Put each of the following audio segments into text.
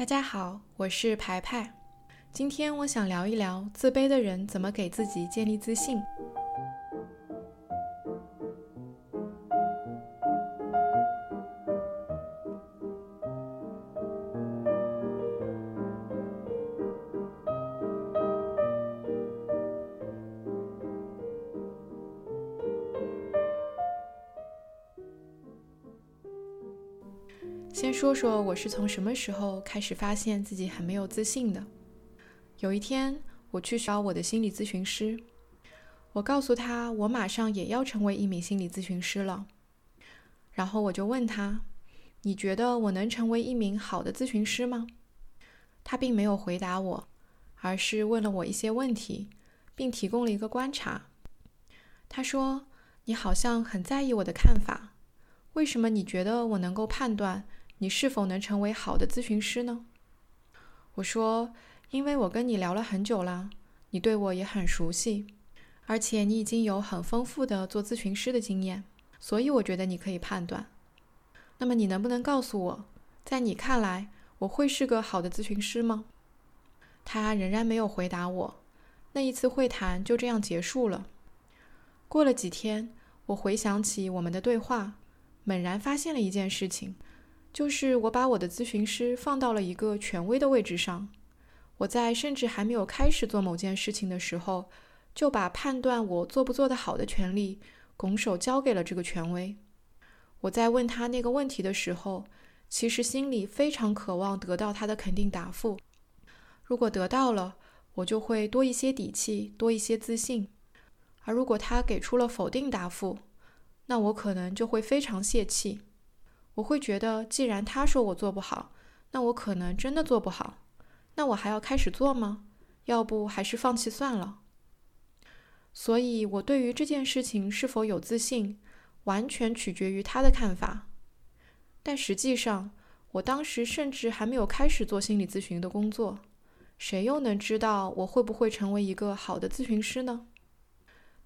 大家好，我是排排。今天我想聊一聊自卑的人怎么给自己建立自信。先说说我是从什么时候开始发现自己很没有自信的。有一天，我去找我的心理咨询师，我告诉他我马上也要成为一名心理咨询师了。然后我就问他：“你觉得我能成为一名好的咨询师吗？”他并没有回答我，而是问了我一些问题，并提供了一个观察。他说：“你好像很在意我的看法，为什么你觉得我能够判断？”你是否能成为好的咨询师呢？我说，因为我跟你聊了很久啦，你对我也很熟悉，而且你已经有很丰富的做咨询师的经验，所以我觉得你可以判断。那么你能不能告诉我，在你看来，我会是个好的咨询师吗？他仍然没有回答我。那一次会谈就这样结束了。过了几天，我回想起我们的对话，猛然发现了一件事情。就是我把我的咨询师放到了一个权威的位置上，我在甚至还没有开始做某件事情的时候，就把判断我做不做得好的权利拱手交给了这个权威。我在问他那个问题的时候，其实心里非常渴望得到他的肯定答复。如果得到了，我就会多一些底气，多一些自信；而如果他给出了否定答复，那我可能就会非常泄气。我会觉得，既然他说我做不好，那我可能真的做不好。那我还要开始做吗？要不还是放弃算了。所以，我对于这件事情是否有自信，完全取决于他的看法。但实际上，我当时甚至还没有开始做心理咨询的工作，谁又能知道我会不会成为一个好的咨询师呢？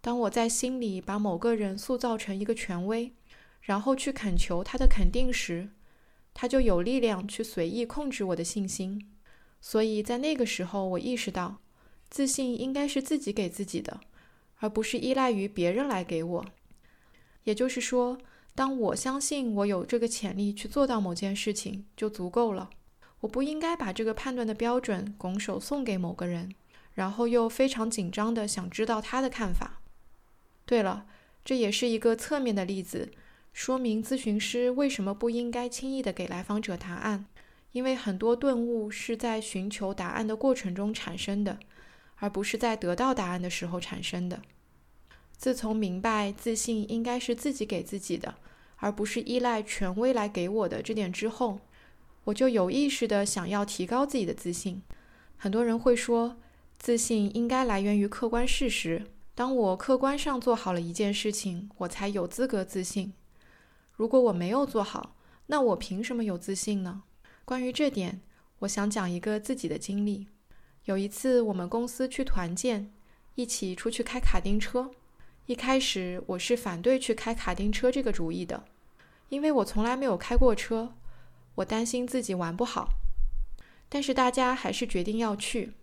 当我在心里把某个人塑造成一个权威。然后去恳求他的肯定时，他就有力量去随意控制我的信心。所以在那个时候，我意识到，自信应该是自己给自己的，而不是依赖于别人来给我。也就是说，当我相信我有这个潜力去做到某件事情，就足够了。我不应该把这个判断的标准拱手送给某个人，然后又非常紧张的想知道他的看法。对了，这也是一个侧面的例子。说明咨询师为什么不应该轻易的给来访者答案，因为很多顿悟是在寻求答案的过程中产生的，而不是在得到答案的时候产生的。自从明白自信应该是自己给自己的，而不是依赖权威来给我的这点之后，我就有意识的想要提高自己的自信。很多人会说，自信应该来源于客观事实，当我客观上做好了一件事情，我才有资格自信。如果我没有做好，那我凭什么有自信呢？关于这点，我想讲一个自己的经历。有一次，我们公司去团建，一起出去开卡丁车。一开始，我是反对去开卡丁车这个主意的，因为我从来没有开过车，我担心自己玩不好。但是大家还是决定要去。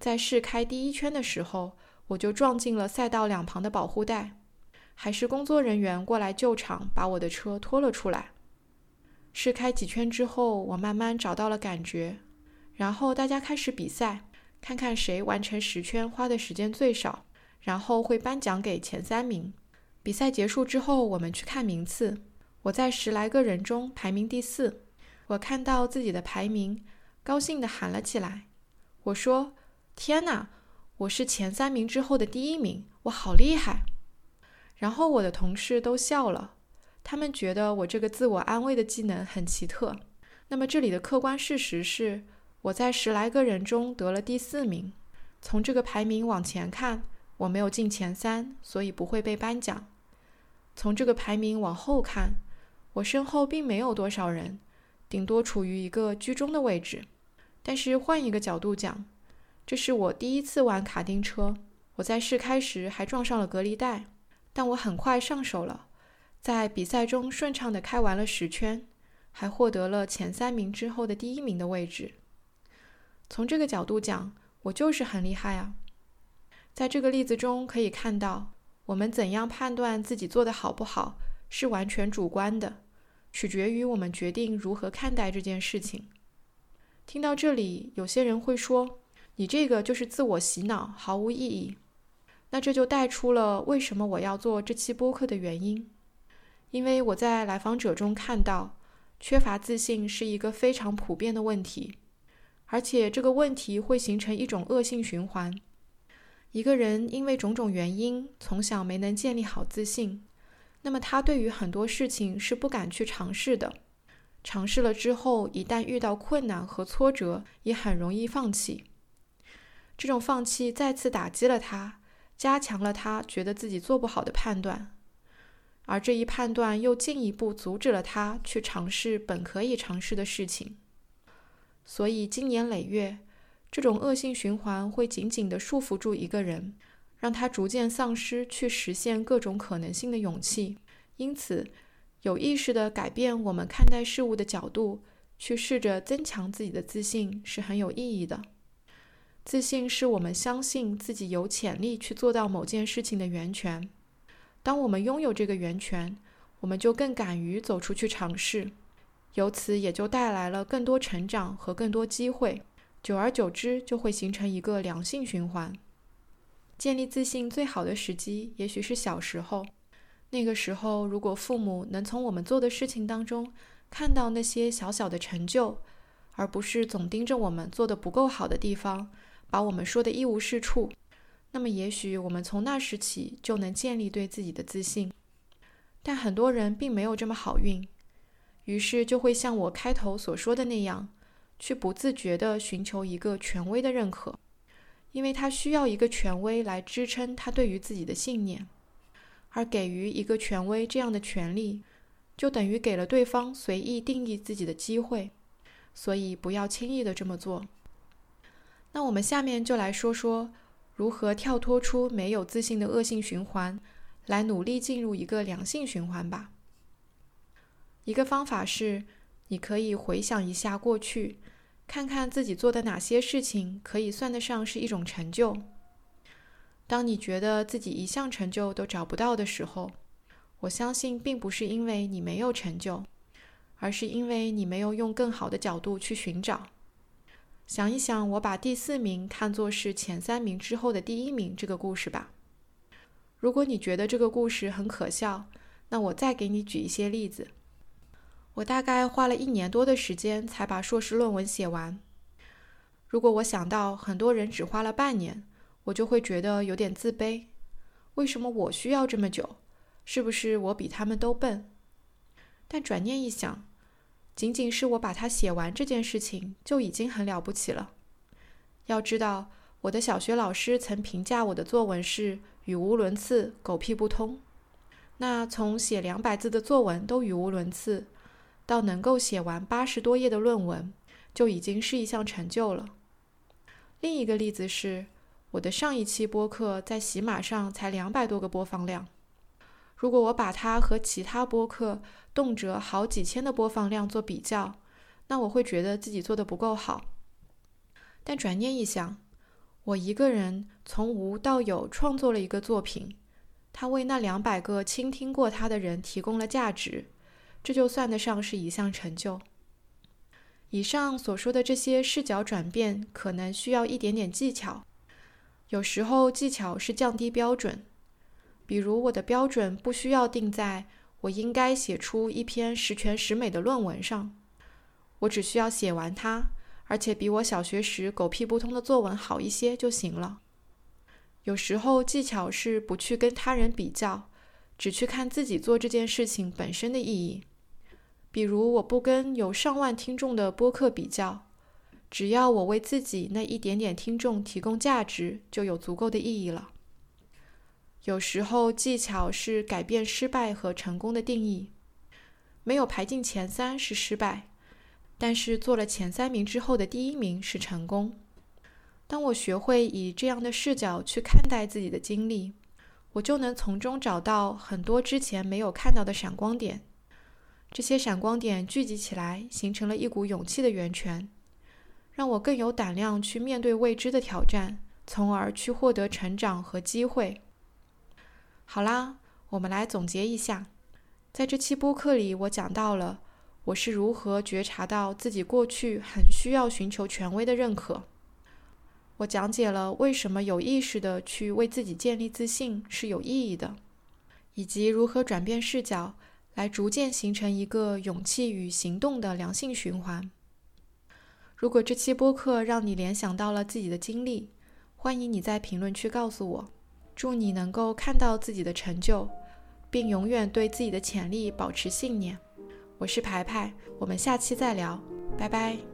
在试开第一圈的时候，我就撞进了赛道两旁的保护带。还是工作人员过来救场，把我的车拖了出来。试开几圈之后，我慢慢找到了感觉，然后大家开始比赛，看看谁完成十圈花的时间最少，然后会颁奖给前三名。比赛结束之后，我们去看名次，我在十来个人中排名第四。我看到自己的排名，高兴地喊了起来。我说：“天哪，我是前三名之后的第一名，我好厉害！”然后我的同事都笑了，他们觉得我这个自我安慰的技能很奇特。那么这里的客观事实是，我在十来个人中得了第四名。从这个排名往前看，我没有进前三，所以不会被颁奖。从这个排名往后看，我身后并没有多少人，顶多处于一个居中的位置。但是换一个角度讲，这是我第一次玩卡丁车，我在试开时还撞上了隔离带。但我很快上手了，在比赛中顺畅地开完了十圈，还获得了前三名之后的第一名的位置。从这个角度讲，我就是很厉害啊。在这个例子中可以看到，我们怎样判断自己做的好不好，是完全主观的，取决于我们决定如何看待这件事情。听到这里，有些人会说：“你这个就是自我洗脑，毫无意义。”那这就带出了为什么我要做这期播客的原因，因为我在来访者中看到，缺乏自信是一个非常普遍的问题，而且这个问题会形成一种恶性循环。一个人因为种种原因从小没能建立好自信，那么他对于很多事情是不敢去尝试的，尝试了之后，一旦遇到困难和挫折，也很容易放弃。这种放弃再次打击了他。加强了他觉得自己做不好的判断，而这一判断又进一步阻止了他去尝试本可以尝试的事情。所以，经年累月，这种恶性循环会紧紧地束缚住一个人，让他逐渐丧失去实现各种可能性的勇气。因此，有意识地改变我们看待事物的角度，去试着增强自己的自信，是很有意义的。自信是我们相信自己有潜力去做到某件事情的源泉。当我们拥有这个源泉，我们就更敢于走出去尝试，由此也就带来了更多成长和更多机会。久而久之，就会形成一个良性循环。建立自信最好的时机，也许是小时候。那个时候，如果父母能从我们做的事情当中看到那些小小的成就，而不是总盯着我们做的不够好的地方。把我们说的一无是处，那么也许我们从那时起就能建立对自己的自信。但很多人并没有这么好运，于是就会像我开头所说的那样，去不自觉地寻求一个权威的认可，因为他需要一个权威来支撑他对于自己的信念，而给予一个权威这样的权利，就等于给了对方随意定义自己的机会，所以不要轻易的这么做。那我们下面就来说说如何跳脱出没有自信的恶性循环，来努力进入一个良性循环吧。一个方法是，你可以回想一下过去，看看自己做的哪些事情可以算得上是一种成就。当你觉得自己一项成就都找不到的时候，我相信并不是因为你没有成就，而是因为你没有用更好的角度去寻找。想一想，我把第四名看作是前三名之后的第一名这个故事吧。如果你觉得这个故事很可笑，那我再给你举一些例子。我大概花了一年多的时间才把硕士论文写完。如果我想到很多人只花了半年，我就会觉得有点自卑。为什么我需要这么久？是不是我比他们都笨？但转念一想，仅仅是我把它写完这件事情就已经很了不起了。要知道，我的小学老师曾评价我的作文是语无伦次、狗屁不通。那从写两百字的作文都语无伦次，到能够写完八十多页的论文，就已经是一项成就了。另一个例子是，我的上一期播客在喜马上才两百多个播放量。如果我把它和其他播客动辄好几千的播放量做比较，那我会觉得自己做的不够好。但转念一想，我一个人从无到有创作了一个作品，他为那两百个倾听过他的人提供了价值，这就算得上是一项成就。以上所说的这些视角转变，可能需要一点点技巧，有时候技巧是降低标准。比如，我的标准不需要定在我应该写出一篇十全十美的论文上，我只需要写完它，而且比我小学时狗屁不通的作文好一些就行了。有时候技巧是不去跟他人比较，只去看自己做这件事情本身的意义。比如，我不跟有上万听众的播客比较，只要我为自己那一点点听众提供价值，就有足够的意义了。有时候技巧是改变失败和成功的定义，没有排进前三是失败，但是做了前三名之后的第一名是成功。当我学会以这样的视角去看待自己的经历，我就能从中找到很多之前没有看到的闪光点。这些闪光点聚集起来，形成了一股勇气的源泉。让我更有胆量去面对未知的挑战，从而去获得成长和机会。好啦，我们来总结一下，在这期播客里，我讲到了我是如何觉察到自己过去很需要寻求权威的认可。我讲解了为什么有意识的去为自己建立自信是有意义的，以及如何转变视角，来逐渐形成一个勇气与行动的良性循环。如果这期播客让你联想到了自己的经历，欢迎你在评论区告诉我。祝你能够看到自己的成就，并永远对自己的潜力保持信念。我是牌牌，我们下期再聊，拜拜。